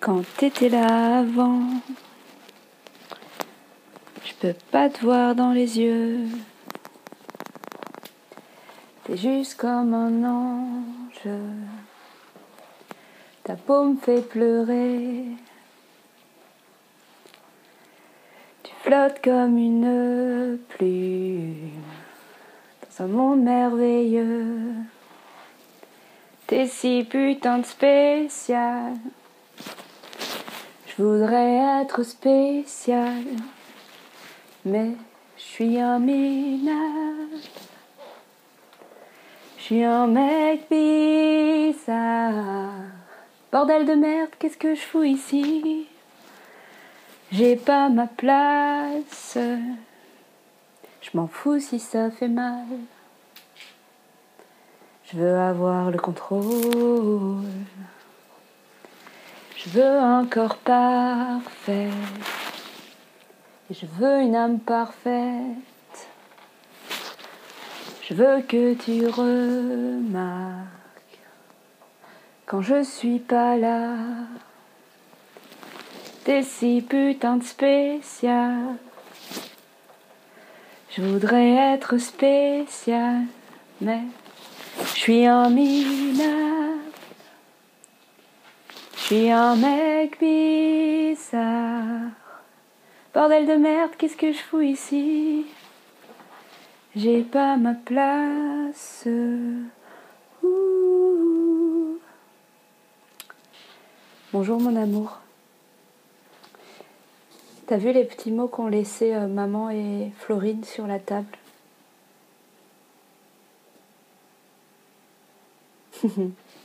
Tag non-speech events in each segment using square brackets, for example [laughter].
quand t'étais là avant. Je peux pas te voir dans les yeux. T'es juste comme un ange. Ta peau me fait pleurer. Tu flottes comme une plume dans un monde merveilleux. T'es si putain de spécial. Je voudrais être spécial, mais je suis un minable. Je suis un mec bizarre. Bordel de merde, qu'est-ce que je fous ici? J'ai pas ma place. Je m'en fous si ça fait mal. Je veux avoir le contrôle. Je veux un corps parfait. Je veux une âme parfaite. Je veux que tu remarques quand je suis pas là. T'es si putain de spécial. Je voudrais être spécial, mais je suis un minable. Suis un mec bizarre. Bordel de merde, qu'est-ce que je fous ici? J'ai pas ma place. Bonjour mon amour. T'as vu les petits mots qu'ont laissé euh, maman et Florine sur la table? [laughs]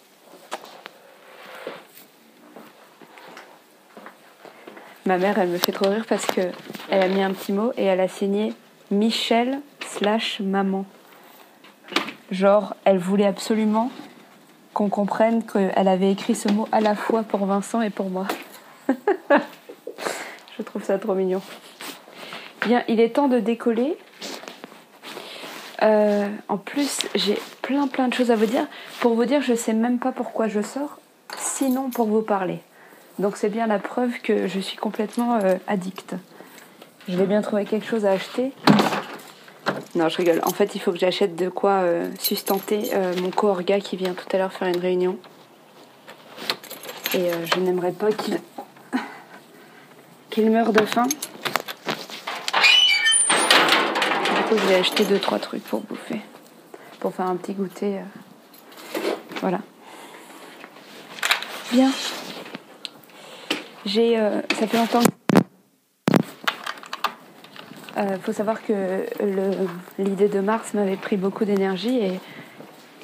Ma mère, elle me fait trop rire parce que elle a mis un petit mot et elle a signé Michel slash maman. Genre, elle voulait absolument qu'on comprenne qu'elle avait écrit ce mot à la fois pour Vincent et pour moi. [laughs] Je trouve ça trop mignon. Bien, il est temps de décoller. Euh, en plus, j'ai plein plein de choses à vous dire. Pour vous dire, je sais même pas pourquoi je sors, sinon pour vous parler. Donc c'est bien la preuve que je suis complètement euh, addict. Je vais bien trouver quelque chose à acheter. Non, je rigole. En fait, il faut que j'achète de quoi euh, sustenter mon co-orga qui vient tout à l'heure faire une réunion. Et je n'aimerais pas qu'il [laughs] qu'il meure de faim. Du coup, je vais acheter 2-3 trucs pour bouffer. Pour faire un petit goûter. Voilà. Bien. J'ai, euh, ça fait longtemps. Il euh, faut savoir que l'idée de Mars m'avait pris beaucoup d'énergie et,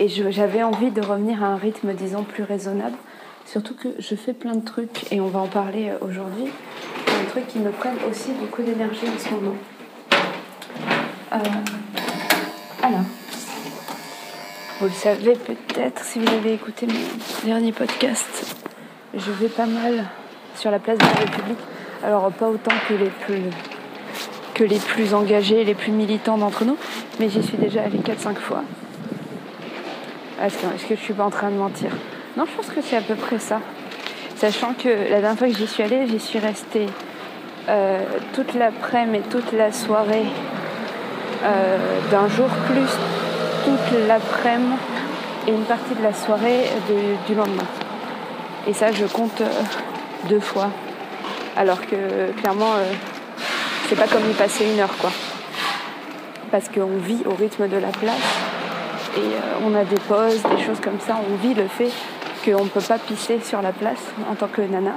j'avais envie de revenir à un rythme, disons, plus raisonnable. Surtout que je fais plein de trucs et on va en parler euh, aujourd'hui. Un truc qui me prennent aussi beaucoup d'énergie en ce moment. alors, vous le savez peut-être si vous avez écouté mon dernier podcast, je vais pas mal sur la place de la République. Alors pas autant que les plus engagés, les plus militants d'entre nous, mais j'y suis déjà allée 4-5 fois. Est-ce que, est que, je suis pas en train de mentir? Non, je pense que c'est à peu près ça. Sachant que la dernière fois que j'y suis allée, j'y suis restée euh, toute l'après-midi et toute la soirée euh, d'un jour, plus toute l'après-midi et une partie de la soirée du lendemain. Et ça, je compte euh, deux fois. Alors que clairement, euh, c'est pas comme y passer une heure, quoi. Parce qu'on vit au rythme de la place et euh, on a des pauses, des choses comme ça. On vit le fait qu'on ne peut pas pisser sur la place en tant que nana,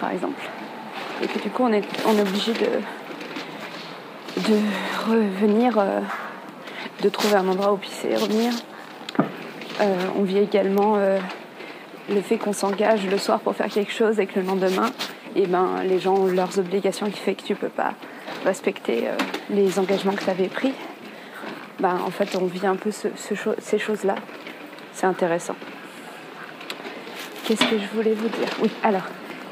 par exemple. Et que du coup, on est, on est obligé de, de revenir, euh, de trouver un endroit où pisser revenir. on vit également le fait qu'on s'engage le soir pour faire quelque chose et que le lendemain, eh ben, les gens ont leurs obligations qui fait que tu peux pas respecter euh, les engagements que tu avais pris. Ben, en fait, on vit un peu ces choses-là. C'est intéressant. Qu'est-ce que je voulais vous dire? Oui, alors,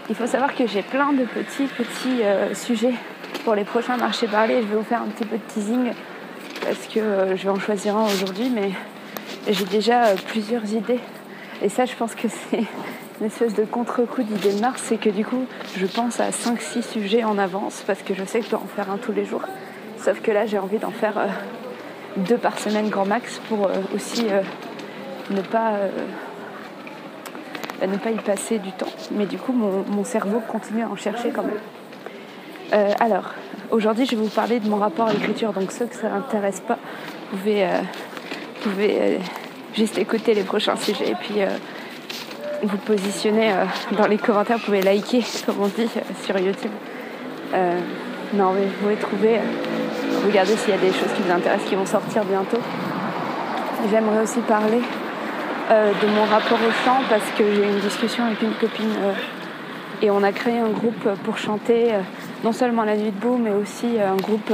il faut savoir que j'ai plein de petits, petits euh, sujets pour les prochains marchés parlés. Je vais vous faire un petit peu de teasing parce que euh, je vais en choisir un aujourd'hui, mais j'ai déjà plusieurs idées et ça, je pense que c'est une espèce de contre-coup d'idée de Mars, c'est que du coup, je pense à 5-6 sujets en avance parce que je sais que je dois en faire un tous les jours. Sauf que là, j'ai envie d'en faire euh, deux par semaine grand max pour euh, aussi euh, ne pas ne pas y passer du temps. Mais du coup, mon, cerveau continue à en chercher quand même. alors, aujourd'hui, je vais vous parler de mon rapport à l'écriture. Donc, ceux que ça n'intéresse pas, vous pouvez, vous pouvez juste écouter les prochains sujets et puis vous positionner euh, dans les commentaires, vous pouvez liker, comme on dit, euh, sur YouTube. Euh, non, mais vous pouvez trouver, regardez s'il y a des choses qui vous intéressent qui vont sortir bientôt. J'aimerais aussi parler de mon rapport au chant parce que j'ai eu une discussion avec une copine et on a créé un groupe pour chanter non seulement la nuit debout mais aussi un groupe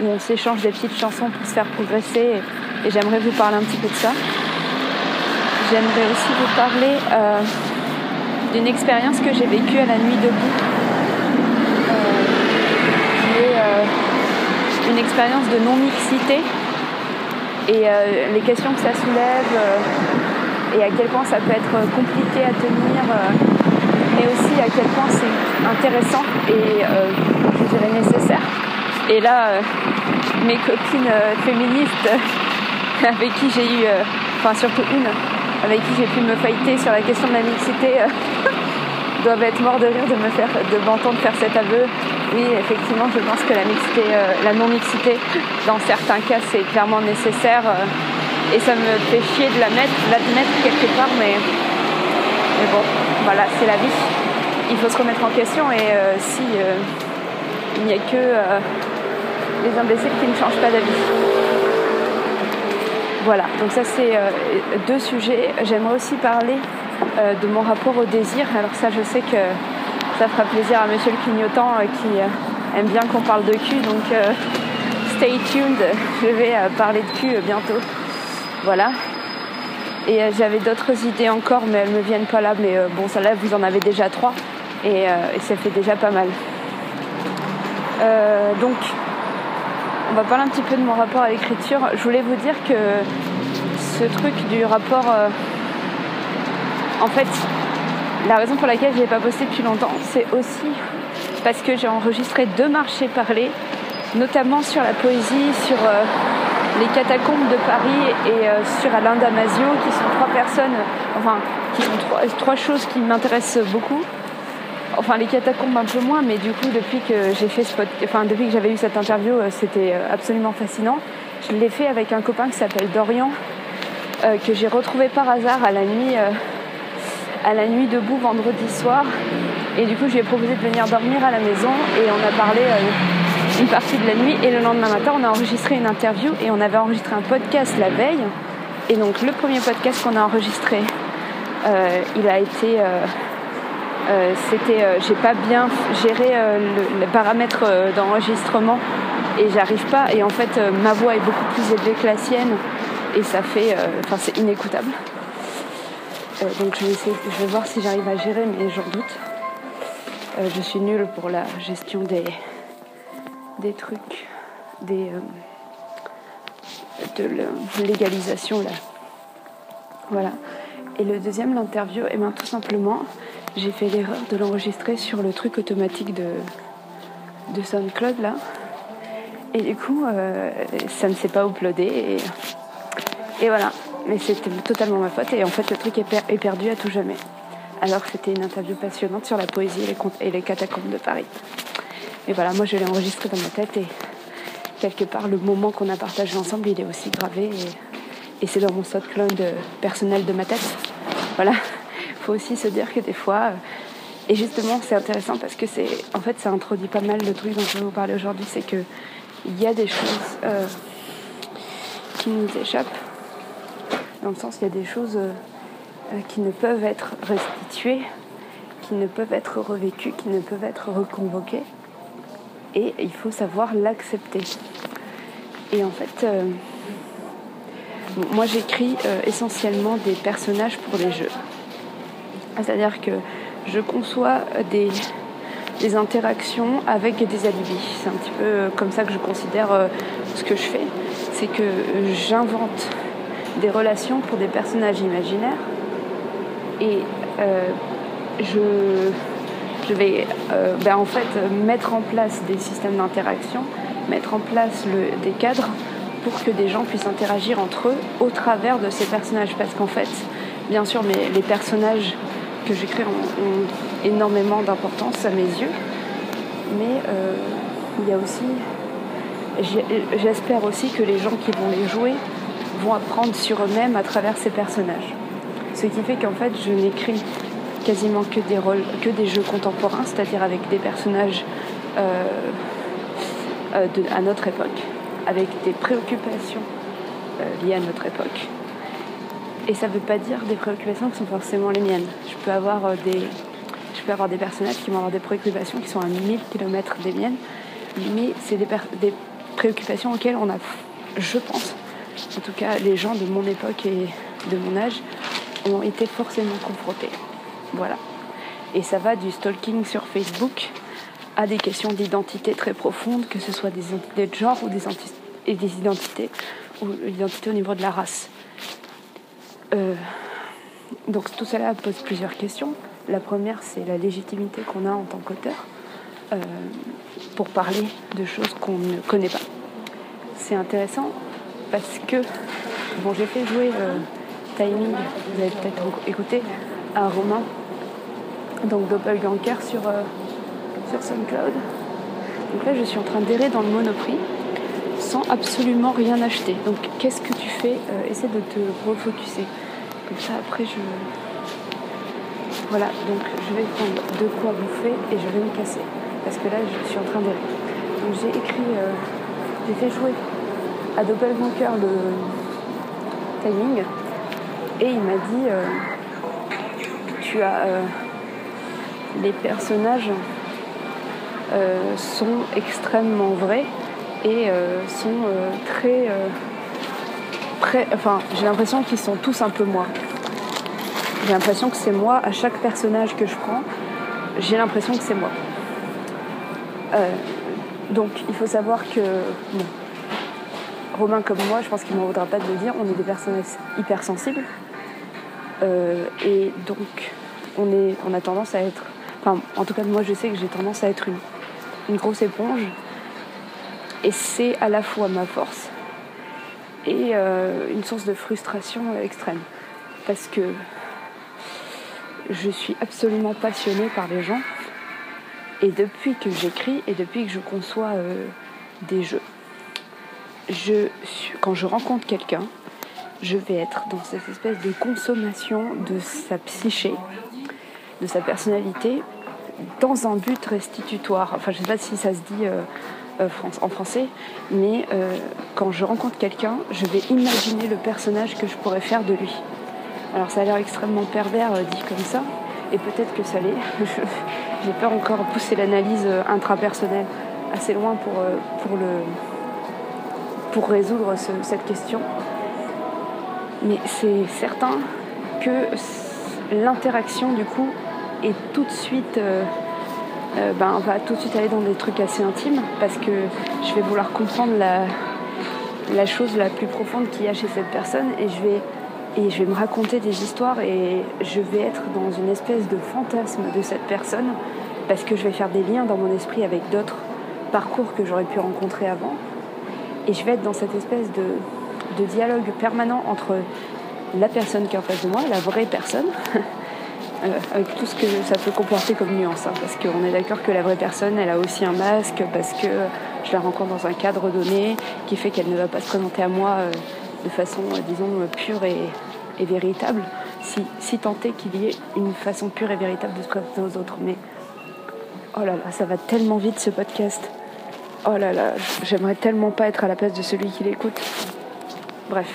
où on s'échange des petites chansons pour se faire progresser et j'aimerais vous parler un petit peu de ça. J'aimerais aussi vous parler euh, d'une expérience que j'ai vécue à la nuit debout, euh, qui est euh, une expérience de non-mixité et les questions que ça soulève et à quel point ça peut être compliqué à tenir, mais aussi à quel point c'est intéressant et je dirais nécessaire. Et là, mes copines féministes [laughs] avec qui j'ai eu, enfin surtout une, avec qui j'ai pu me fighter sur la question de la mixité euh, [laughs] doivent être morts de rire de me faire de m'entendre faire cet aveu. Oui, effectivement, je pense que la mixité, euh, la non-mixité, dans certains cas, c'est clairement nécessaire. Euh, et ça me fait chier de l'admettre quelque part, mais, bon, voilà, c'est la vie. Il faut se remettre en question et si il n'y a que les imbéciles qui ne changent pas d'avis. Voilà, donc ça c'est euh, deux sujets. J'aimerais aussi parler euh, de mon rapport au désir. Alors ça je sais que ça fera plaisir à monsieur le clignotant euh, qui aime bien qu'on parle de cul. Donc stay tuned, je vais parler de cul bientôt. Voilà. Et j'avais d'autres idées encore, mais elles me viennent pas là. Mais bon, ça là, vous en avez déjà trois. Et, et ça fait déjà pas mal. donc on va parler un petit peu de mon rapport à l'écriture. Je voulais vous dire que ce truc du rapport. Euh, en fait, la raison pour laquelle je n'ai pas bossé depuis longtemps, c'est aussi parce que j'ai enregistré deux marchés parlés, notamment sur la poésie, sur euh, les catacombes de Paris et euh, sur Alain Damasio, qui sont trois personnes, enfin, qui sont trois choses qui m'intéressent beaucoup enfin les catacombes un peu moins, mais du coup depuis que j'ai fait ce enfin depuis que j'avais eu cette interview, euh, c'était euh, absolument fascinant. Je l'ai fait avec un copain qui s'appelle Dorian, euh, que j'ai retrouvé par hasard à la nuit, à la nuit debout vendredi soir. Et du coup je lui ai proposé de venir dormir à la maison et on a parlé une partie de la nuit et le lendemain matin on a enregistré une interview et on avait enregistré un podcast la veille. Et donc le premier podcast qu'on a enregistré, il a été euh, c'était, euh, j'ai pas bien géré euh, le, paramètre d'enregistrement et j'arrive pas. Et en fait, ma voix est beaucoup plus élevée que la sienne et ça fait, enfin, c'est inécoutable. donc je vais essayer, je vais voir si j'arrive à gérer, mais j'en doute. je suis nulle pour la gestion des, des trucs, des, de légalisation là. Voilà. Et le deuxième, l'interview, et eh bien tout simplement, j'ai fait l'erreur de l'enregistrer sur le truc automatique de, de SoundCloud là. Et du coup, euh, ça ne s'est pas uploadé. Et, et voilà. Mais c'était totalement ma faute. Et en fait, le truc est, perdu à tout jamais. Alors c'était une interview passionnante sur la poésie et les, et les catacombes de Paris. Et voilà, moi je l'ai enregistré dans ma tête et quelque part le moment qu'on a partagé ensemble, il est aussi gravé et, et c'est dans mon SoundCloud personnel de ma tête. Voilà faut aussi se dire que des fois, euh, et justement c'est intéressant parce que c'est, en fait ça introduit pas mal de trucs dont je vais vous parler aujourd'hui, c'est que il y a des choses euh, qui nous échappent, dans le sens il y a des choses euh, qui ne peuvent être restituées, qui ne peuvent être revécues, qui ne peuvent être reconvoquées, et il faut savoir l'accepter. Et en fait, moi j'écris essentiellement des personnages pour des jeux. C'est-à-dire que je conçois des, interactions avec des alibis. C'est un petit peu comme ça que je considère euh, ce que je fais. C'est que j'invente des relations pour des personnages imaginaires. Et euh, je, vais euh, ben, en fait mettre en place des systèmes d'interaction, mettre en place des cadres pour que des gens puissent interagir entre eux au travers de ces personnages. Parce qu'en fait, bien sûr, mais les personnages que j'écris ont, énormément d'importance à mes yeux, mais euh, il y a aussi, j'espère aussi que les gens qui vont les jouer vont apprendre sur eux-mêmes à travers ces personnages. Ce qui fait qu'en fait, je n'écris quasiment que des rôles, que des jeux contemporains, c'est-à-dire avec des personnages euh, euh, de, à notre époque, avec des préoccupations liées à notre époque. Et ça ne veut pas dire des préoccupations qui sont forcément les miennes. Je peux avoir euh, des, je peux avoir des personnages qui vont avoir des préoccupations qui sont à 1000 km des miennes, mais c'est des, préoccupations auxquelles on a, je pense, en tout cas les gens de mon époque et de mon âge, ont été forcément confrontés. Voilà. Et ça va du stalking sur Facebook à des questions d'identité très profondes, que ce soit des identités de genre ou des, et des identités ou l'identité au niveau de la race. Euh, donc tout cela pose plusieurs questions. La première, c'est la légitimité qu'on a en tant qu'auteur euh, pour parler de choses qu'on ne connaît pas. C'est intéressant parce que bon, j'ai fait jouer euh, Timing, vous avez peut-être écouté, à Romain, donc Doppelganger sur, sur SoundCloud. Donc là, je suis en train d'errer dans le Monoprix sans absolument rien acheter. Donc, qu'est-ce que tu fais? Essaie de te refocuser. Ça, après, je. Voilà, donc je vais prendre de quoi bouffer et je vais me casser. Parce que là, je suis en train d'errer. Donc, j'ai écrit. Euh, j'ai fait jouer à Doppelganger le timing et il m'a dit euh, tu as euh, les personnages sont extrêmement vrais et sont euh, enfin j'ai l'impression qu'ils sont tous un peu moi j'ai l'impression que c'est moi à chaque personnage que je prends j'ai l'impression que c'est moi donc il faut savoir que Romain comme moi, je pense qu'il ne m'en voudra pas de le dire, on est des personnages hypersensibles. Euh, et donc, on, a tendance à être. Enfin, en tout cas, moi, je sais que j'ai tendance à être une grosse éponge. Et c'est à la fois ma force et euh, une source de frustration extrême. Parce que je suis absolument passionnée par les gens. Et depuis que j'écris et depuis que je conçois euh, des jeux, je, quand je rencontre quelqu'un, je vais être dans cette espèce de consommation de sa psyché, de sa personnalité, dans un but restitutoire. Enfin, je ne sais pas si ça se dit euh, en français, mais euh, quand je rencontre quelqu'un, je vais imaginer le personnage que je pourrais faire de lui. Alors, ça a l'air extrêmement pervers euh, dit comme ça, et peut-être que ça l'est. [laughs] J'ai peur encore de pousser l'analyse euh, intrapersonnelle assez loin pour, euh, résoudre ce, cette question. Mais c'est certain que l'interaction, du coup, est tout de suite. Euh, euh, ben, va tout de suite aller dans des trucs assez intimes parce que je vais vouloir comprendre la, chose la plus profonde qu'il y a chez cette personne et je vais et je vais me raconter des histoires et je vais être dans une espèce de fantasme de cette personne parce que je vais faire des liens dans mon esprit avec d'autres parcours que j'aurais pu rencontrer avant. Et je vais être dans cette espèce de, de dialogue permanent entre la personne qui est en face de moi, la vraie personne, [laughs] avec tout ce que ça peut comporter comme nuance. Hein, parce qu'on est d'accord que la vraie personne, elle a aussi un masque, parce que je la rencontre dans un cadre donné qui fait qu'elle ne va pas se présenter à moi euh, de façon, euh, disons, pure et, et véritable, si, si tant est qu'il y ait une façon pure et véritable de se présenter aux autres. Mais oh là là, ça va tellement vite ce podcast. Oh là là, j'aimerais tellement pas être à la place de celui qui l'écoute. Bref,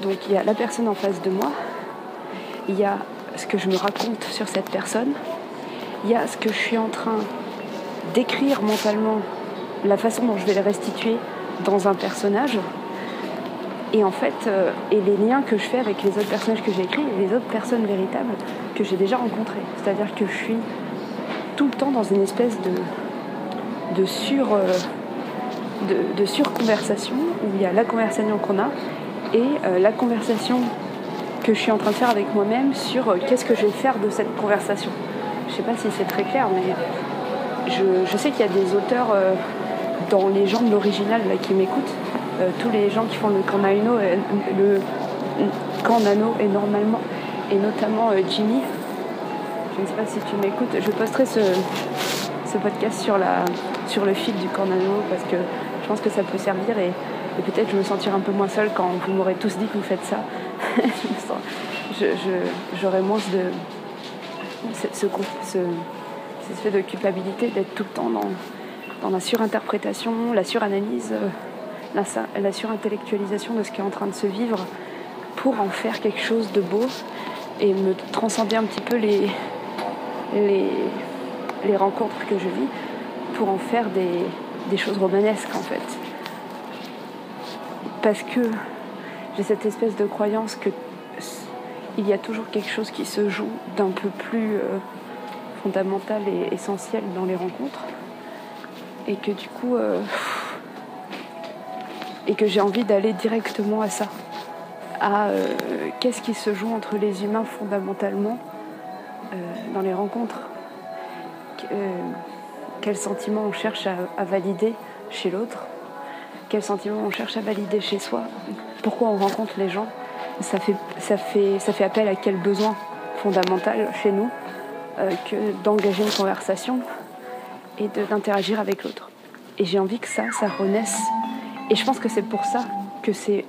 donc il y a la personne en face de moi, il y a ce que je me raconte sur cette personne, il y a ce que je suis en train d'écrire mentalement, la façon dont je vais le restituer dans un personnage, et en fait, euh, et les liens que je fais avec les autres personnages que j'ai écrits et les autres personnes véritables que j'ai déjà rencontrées. C'est-à-dire que je suis tout le temps dans une espèce de, de sur. Euh, de, surconversation où il y a la conversation qu'on a et euh, la conversation que je suis en train de faire avec moi-même sur euh, qu'est-ce que je vais faire de cette conversation. je sais pas si c'est très clair, mais je, sais qu'il y a des auteurs euh, dans les gens de l'original qui m'écoutent. Euh, tous les gens qui font le Canano, le Canano et normalement, et notamment Jimmy. Je ne sais pas si tu m'écoutes. Je posterai ce, podcast sur, le fil du Canano parce que je pense que ça peut servir et, peut-être je me sentir un peu moins seule quand vous m'aurez tous dit que vous faites ça. [laughs] J'aurais moins de ce, ce, fait de culpabilité d'être tout le temps dans, dans la surinterprétation, la suranalyse, euh, la, la surintellectualisation de ce qui est en train de se vivre pour en faire quelque chose de beau et me transcender un petit peu les, les, les rencontres que je vis pour en faire des, des choses romanesques en fait. Parce que j'ai cette espèce de croyance que il y a toujours quelque chose qui se joue d'un peu plus euh, fondamental et essentiel dans les rencontres. Et que du coup, euh, et que j'ai envie d'aller directement à ça. À euh, qu'est-ce qui se joue entre les humains fondamentalement dans les rencontres? quel sentiment on cherche à valider chez l'autre? Quel sentiment on cherche à valider chez soi? Pourquoi on rencontre les gens ça fait, ça fait, ça fait appel à quel besoin fondamental chez nous euh, que d'engager une conversation et d'interagir avec l'autre. Et j'ai envie que ça, ça renaisse. Et je pense que c'est pour ça que c'est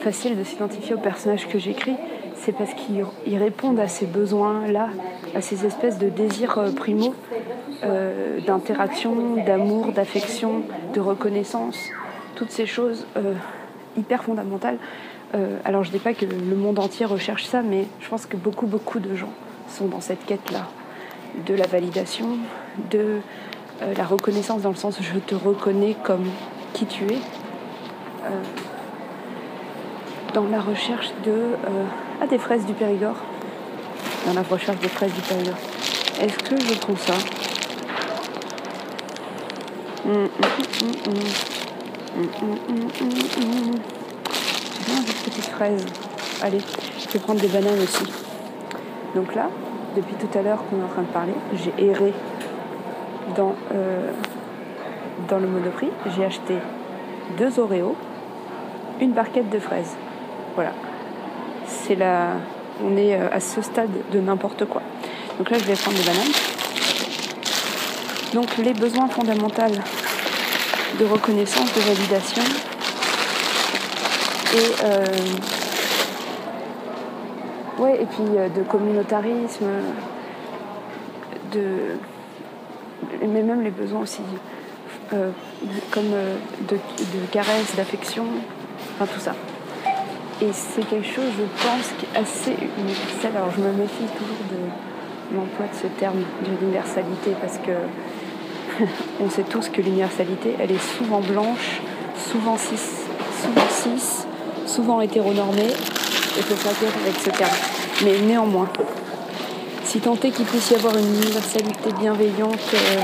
facile de s'identifier aux personnages que j'écris. C'est parce qu'ils répondent à ces besoins-là, à ces espèces de désirs euh, primaux euh, d'interaction, d'amour, d'affection, de reconnaissance, toutes ces choses hyper fondamentales euh, alors je dis pas que le monde entier recherche ça, mais je pense que beaucoup, beaucoup de gens sont dans cette quête-là, de la validation, de euh, la reconnaissance dans le sens je te reconnais comme qui tu es, euh, dans la recherche de... ah, des fraises du Périgord, dans la recherche des fraises du Périgord. Est-ce que je trouve ça? Hum, hum, hum, des petites fraises. Allez, je vais prendre des bananes aussi. Donc là, depuis tout à l'heure qu'on est en train de parler, j'ai erré dans, euh, dans le monoprix. J'ai acheté deux Oreos, une barquette de fraises. Voilà. C'est là, on est euh, à ce stade de n'importe quoi. Donc là, je vais prendre des bananes. Donc les besoins fondamentaux de reconnaissance, de validation, et, euh, ouais, et puis euh, de communautarisme, de, mais même les besoins aussi, euh, comme de, de caresses, d'affection, enfin tout ça. Et c'est quelque chose, je pense, assez universel. Alors je me méfie toujours de l'emploi de ce terme d'universalité parce que [laughs] on sait tous que l'universalité, elle est souvent blanche, souvent cis, souvent cis, souvent hétéronormé, et faut faire avec ce terme. Mais néanmoins, si tant est qu'il puisse y avoir une universalité bienveillante, euh,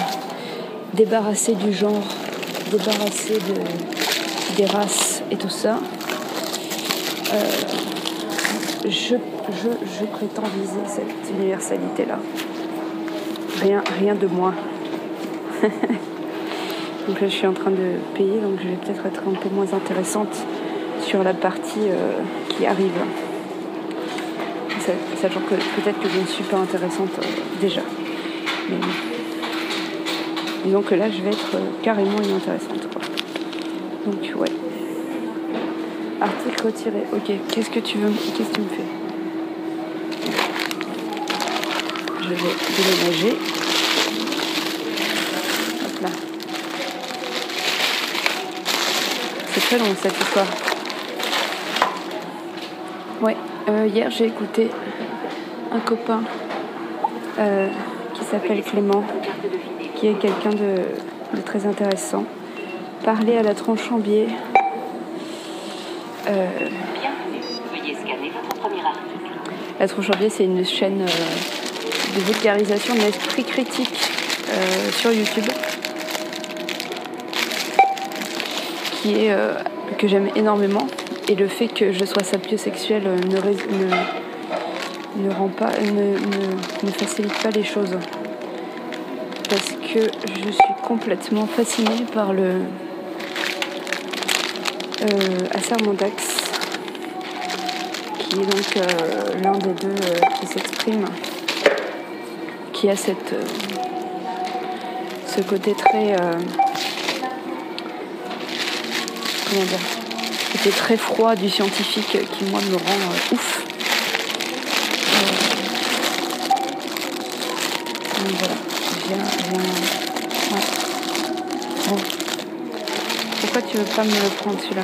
débarrassée du genre, débarrassée de, des races et tout ça, euh, je, je, prétends viser cette universalité-là. Rien, rien de moins. [laughs] donc là, je suis en train de payer, donc je vais peut-être être un peu moins intéressante sur la partie euh, qui arrive. Sachant que peut-être que je ne suis pas intéressante euh, déjà. Mais là, je vais être euh, carrément inintéressante. Donc, ouais. Article retiré. Ok, qu'est-ce que tu veux Qu'est-ce que tu me fais? Je vais déménager. C'est très long cette histoire. Ouais, euh, hier j'ai écouté un copain euh, qui s'appelle Clément, qui est quelqu'un de, très intéressant, parler à la tronche en biais. Euh, la tronche en biais, c'est une chaîne de vulgarisation de l'esprit critique sur YouTube. Qui est, que j'aime énormément et le fait que je sois sapiosexuelle ne, ne, ne, rend pas, ne, ne, facilite pas les choses. parce que je suis complètement fascinée par le euh, qui est donc euh, l'un des deux euh, qui s'exprime, qui a cette, euh, ce côté très. Dire Côté très froid du scientifique qui, moi, me rend euh, ouf. Euh, donc voilà, un- ouais. Bon. Pourquoi tu veux pas me le prendre celui-là?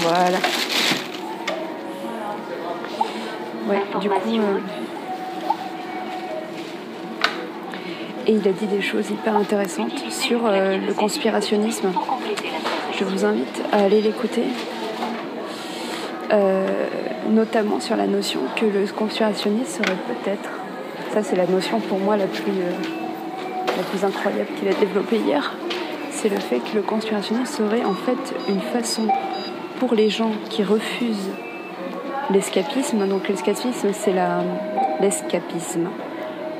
Voilà. Ouais, du coup. euh, Il a dit des choses hyper intéressantes sur euh, le conspirationnisme. Je vous invite à aller l'écouter. Euh, notamment sur la notion que le conspirationnisme serait peut-être, ça c'est la notion pour moi la plus, euh, la plus incroyable qu'il a développée hier, c'est le fait que le conspirationnisme serait en fait une façon pour les gens qui refusent l'escapisme, donc l'escapisme c'est l'escapisme,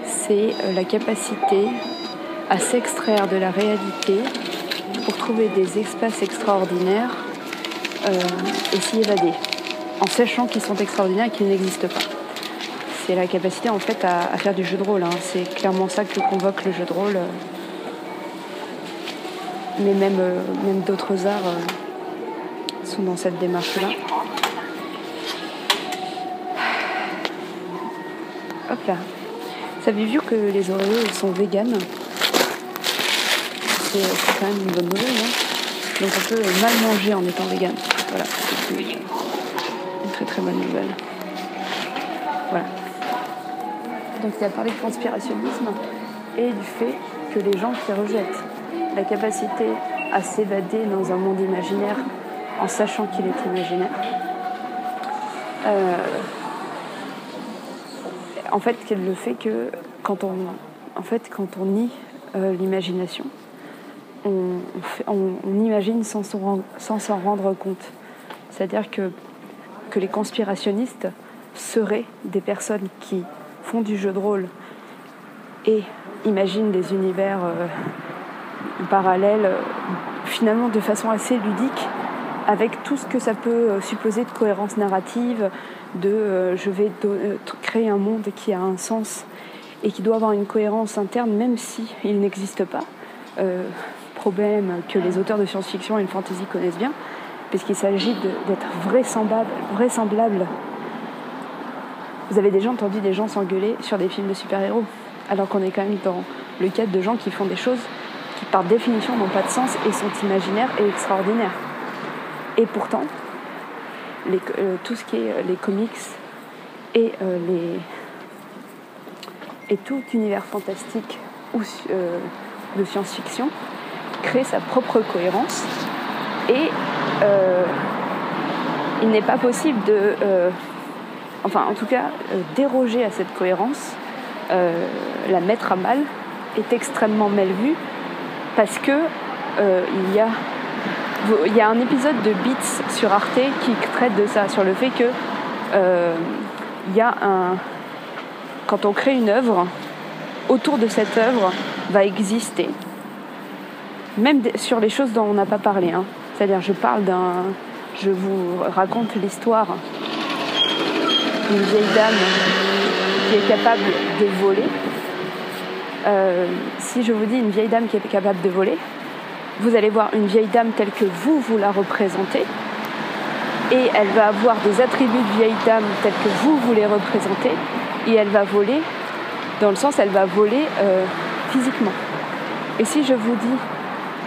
c'est euh, la capacité à s'extraire de la réalité pour trouver des espaces extraordinaires euh, et s'y évader, en sachant qu'ils sont extraordinaires et qu'ils n'existent pas. C'est la capacité en fait à, faire du jeu de rôle. hein. C'est clairement ça que convoque le jeu de rôle. euh. Mais même, même d'autres arts sont dans cette démarche-là. Hop là. Vous avez vu que les Oreos sont véganes C'est quand même une bonne nouvelle. hein. Donc on peut mal manger en étant vegan. Voilà, c'est une une très très bonne nouvelle. Voilà. Donc il a parlé de conspirationnisme et du fait que les gens qui rejettent la capacité à s'évader dans un monde imaginaire en sachant qu'il est imaginaire, euh, en fait, le fait que quand on, nie euh, l'imagination, on, imagine sans s'en rendre compte. C'est-à-dire que, que les conspirationnistes seraient des personnes qui font du jeu de rôle et imaginent des univers euh, parallèles, euh, finalement de façon assez ludique, avec tout ce que ça peut euh, supposer de cohérence narrative, de euh, je vais euh, créer un monde qui a un sens et qui doit avoir une cohérence interne, même si n'existe pas. Problème que les auteurs de science-fiction et de fantasy connaissent bien, puisqu'il s'agit d'être vraisemblable. Vous avez déjà entendu des gens s'engueuler sur des films de super-héros, alors qu'on est quand même dans le cadre de gens qui font des choses qui, par définition, n'ont pas de sens et sont imaginaires et extraordinaires. Et pourtant, euh, tout ce qui est euh, les comics et euh, et tout univers fantastique ou de science-fiction crée sa propre cohérence. Et il n'est pas possible de enfin en tout cas déroger à cette cohérence. La mettre à mal est extrêmement mal vu parce que il y a il y a un épisode de Beats sur Arte qui traite de ça, sur le fait que euh, il y a un quand on crée une œuvre, autour de cette œuvre va exister, même sur les choses dont on n'a pas parlé. hein. C'est-à-dire, je parle d'un, je vous raconte l'histoire d'une vieille dame qui est capable de voler. Euh, si je vous dis une vieille dame qui est capable de voler, vous allez voir une vieille dame telle que vous, vous la représentez, et elle va avoir des attributs de vieille dame tels que vous, vous les représentez, et elle va voler, dans le sens, elle va voler euh, physiquement. Et si je vous dis,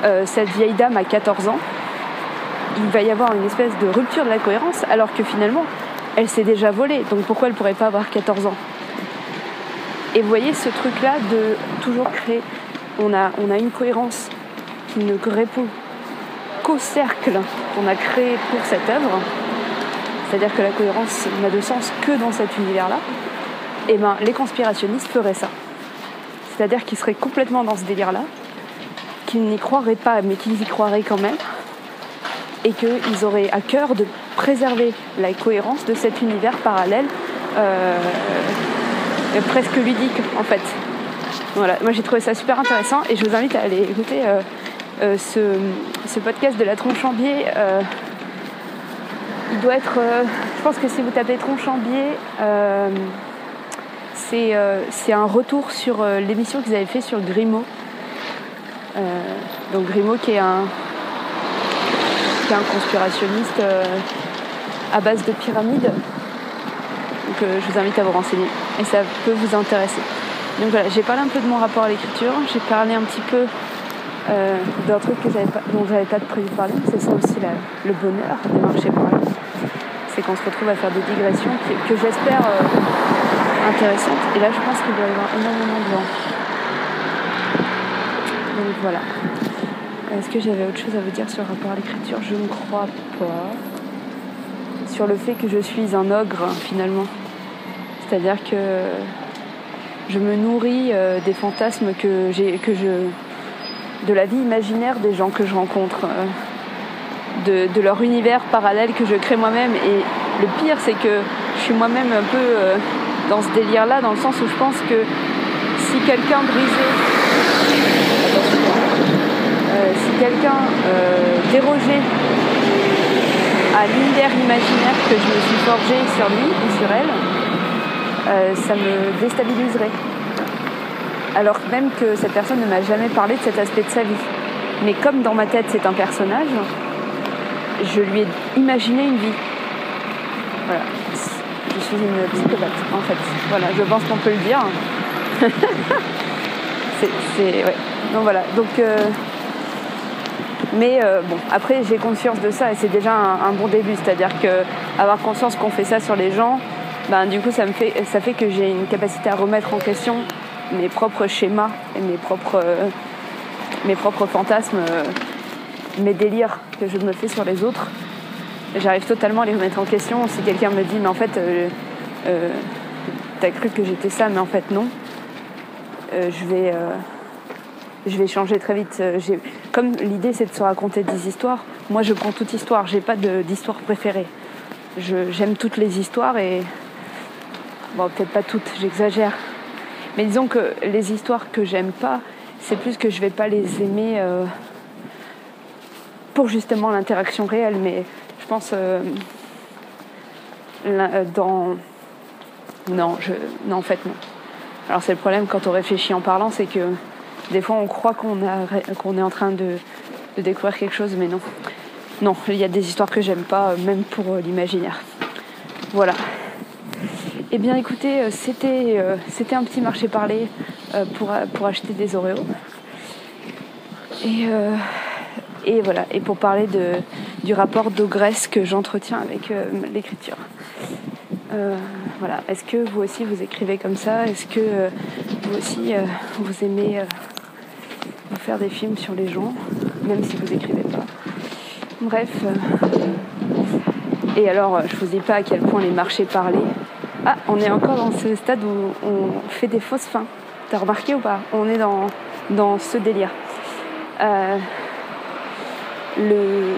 euh, cette vieille dame a 14 ans, il va y avoir une espèce de rupture de la cohérence, alors que finalement, elle s'est déjà volée, donc pourquoi elle pourrait pas avoir 14 ans? Et vous voyez ce truc-là de toujours créer, on a une cohérence qui ne répond qu'au cercle qu'on a créé pour cette œuvre, c'est-à-dire que la cohérence n'a de sens que dans cet univers-là, et ben les conspirationnistes feraient ça. C'est-à-dire qu'ils seraient complètement dans ce délire-là, qu'ils n'y croiraient pas, mais qu'ils y croiraient quand même, et qu'ils auraient à cœur de préserver la cohérence de cet univers parallèle euh, presque ludique en fait. Voilà, moi j'ai trouvé ça super intéressant et je vous invite à aller écouter euh, euh, ce, podcast de la Tronchambier. il doit être, je pense que si vous tapez Tronchambier, c'est un retour sur l'émission qu'ils avaient fait sur Grimaud. donc Grimaud qui est un, qui est un conspirationniste à base de pyramides. Donc euh, je vous invite à vous renseigner et ça peut vous intéresser. Donc voilà, j'ai parlé un peu de mon rapport à l'écriture, j'ai parlé un petit peu euh, d'un truc que pas, dont j'avais pas prévu de parler, c'est ça aussi le bonheur des marchés par là. C'est qu'on se retrouve à faire des digressions que j'espère euh, intéressantes. Et là je pense qu'il doit y avoir énormément de vent. Donc voilà. Est-ce que j'avais autre chose à vous dire sur le rapport à l'écriture? Je ne crois pas sur le fait que je suis un ogre finalement. C'est-à-dire que je me nourris euh, des fantasmes que j'ai, que je, de la vie imaginaire des gens que je rencontre, euh, de, leur univers parallèle que je crée moi-même. Et le pire, c'est que je suis moi-même un peu euh, dans ce délire-là, dans le sens où je pense que si quelqu'un brisait, si quelqu'un dérogeait à l'univers imaginaire que je me suis forgé sur lui ou sur elle, euh, ça me déstabiliserait. Alors même que cette personne ne m'a jamais parlé de cet aspect de sa vie. Mais comme dans ma tête c'est un personnage, je lui ai imaginé une vie. Voilà. Je suis une psychopathe en fait. Voilà, je pense qu'on peut le dire. [laughs] c'est, ouais. Donc voilà. Donc euh, mais euh, bon, après j'ai conscience de ça et c'est déjà un, bon début. C'est-à-dire que avoir conscience qu'on fait ça sur les gens, ben, du coup ça me fait ça fait que j'ai une capacité à remettre en question mes propres schémas et mes propres euh, mes propres fantasmes, euh, mes délires que je me fais sur les autres. J'arrive totalement à les remettre en question. Si quelqu'un me dit mais en fait t'as cru que j'étais ça mais en fait non, je vais je vais changer très vite. Euh, comme l'idée c'est de se raconter des histoires, moi je prends toute histoire, j'ai pas d'histoire préférée. J'aime toutes les histoires et. Bon, peut-être pas toutes, j'exagère. Mais disons que les histoires que j'aime pas, c'est plus que je vais pas les aimer euh, pour justement l'interaction réelle. Mais je pense euh, dans. Non, je... non, en fait, non. Alors c'est le problème quand on réfléchit en parlant, c'est que des fois, on croit qu'on est en train de, découvrir quelque chose, mais non. Non, il y a des histoires que j'aime pas, euh, même pour euh, l'imaginaire. Voilà. Eh bien, écoutez, euh, c'était un petit marché parlé pour, pour acheter des Oreos. Et, et voilà, et pour parler de, du rapport d'ogresse que j'entretiens avec l'écriture. voilà. Est-ce que vous aussi vous écrivez comme ça? Est-ce que vous aussi vous aimez vous faire des films sur les gens, même si vous écrivez pas? Bref. Euh, et alors, je vous dis pas à quel point les marchés parlaient. Ah, on est encore dans ce stade où on fait des fausses fins. T'as remarqué ou pas? On est dans, ce délire. Euh, le.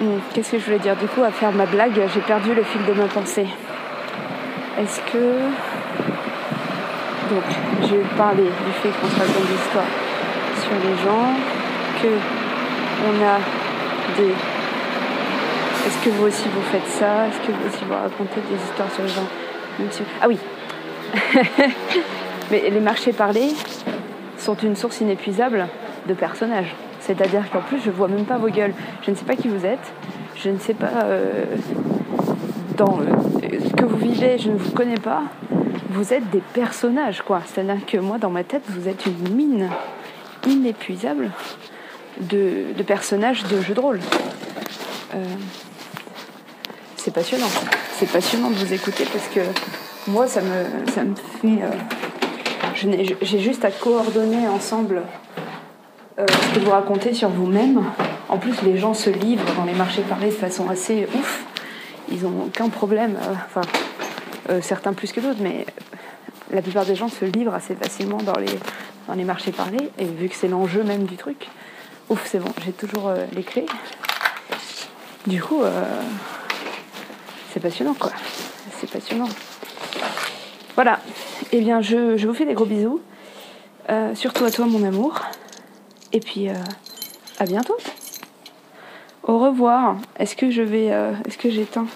Hmm, qu'est-ce que je voulais dire? Du coup, à faire ma blague, j'ai perdu le fil de ma pensée. Est-ce que donc, j'ai parlé du fait qu'on se raconte des sur les gens, que on a des. Est-ce que vous aussi vous faites ça? Est-ce que vous aussi vous racontez des histoires sur les gens? Ah oui [laughs] Mais les marchés parlés sont une source inépuisable de personnages. C'est-à-dire qu'en plus, je vois même pas vos gueules. Je ne sais pas qui vous êtes. Je ne sais pas euh, dans euh, ce que vous vivez. Je ne vous connais pas vous êtes des personnages, quoi. C'est-à-dire que moi, dans ma tête, vous êtes une mine inépuisable de, personnages de jeux de rôle. Euh, C'est passionnant de vous écouter parce que moi, ça me, ça me fait. Euh, j'ai juste à coordonner ensemble euh, ce que vous racontez sur vous-même. En plus, les gens se livrent dans les marchés parlés de façon assez ouf. Ils n'ont aucun problème. Enfin, euh, certains plus que d'autres, mais la plupart des gens se livrent assez facilement dans les, dans les marchés parlés, et vu que c'est l'enjeu même du truc, Ouf, c'est bon, j'ai toujours les clés. Du coup, c'est passionnant quoi. C'est passionnant. Voilà. Eh bien, je, je, vous fais des gros bisous. Euh, surtout à toi, mon amour. Et puis, à bientôt. Au revoir. Est-ce que je vais. Est-ce que j'éteins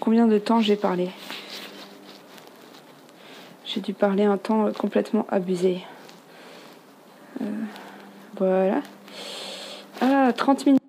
Combien de temps j'ai parlé? J'ai dû parler un temps complètement abusé. Voilà. Ah, 30 minutes.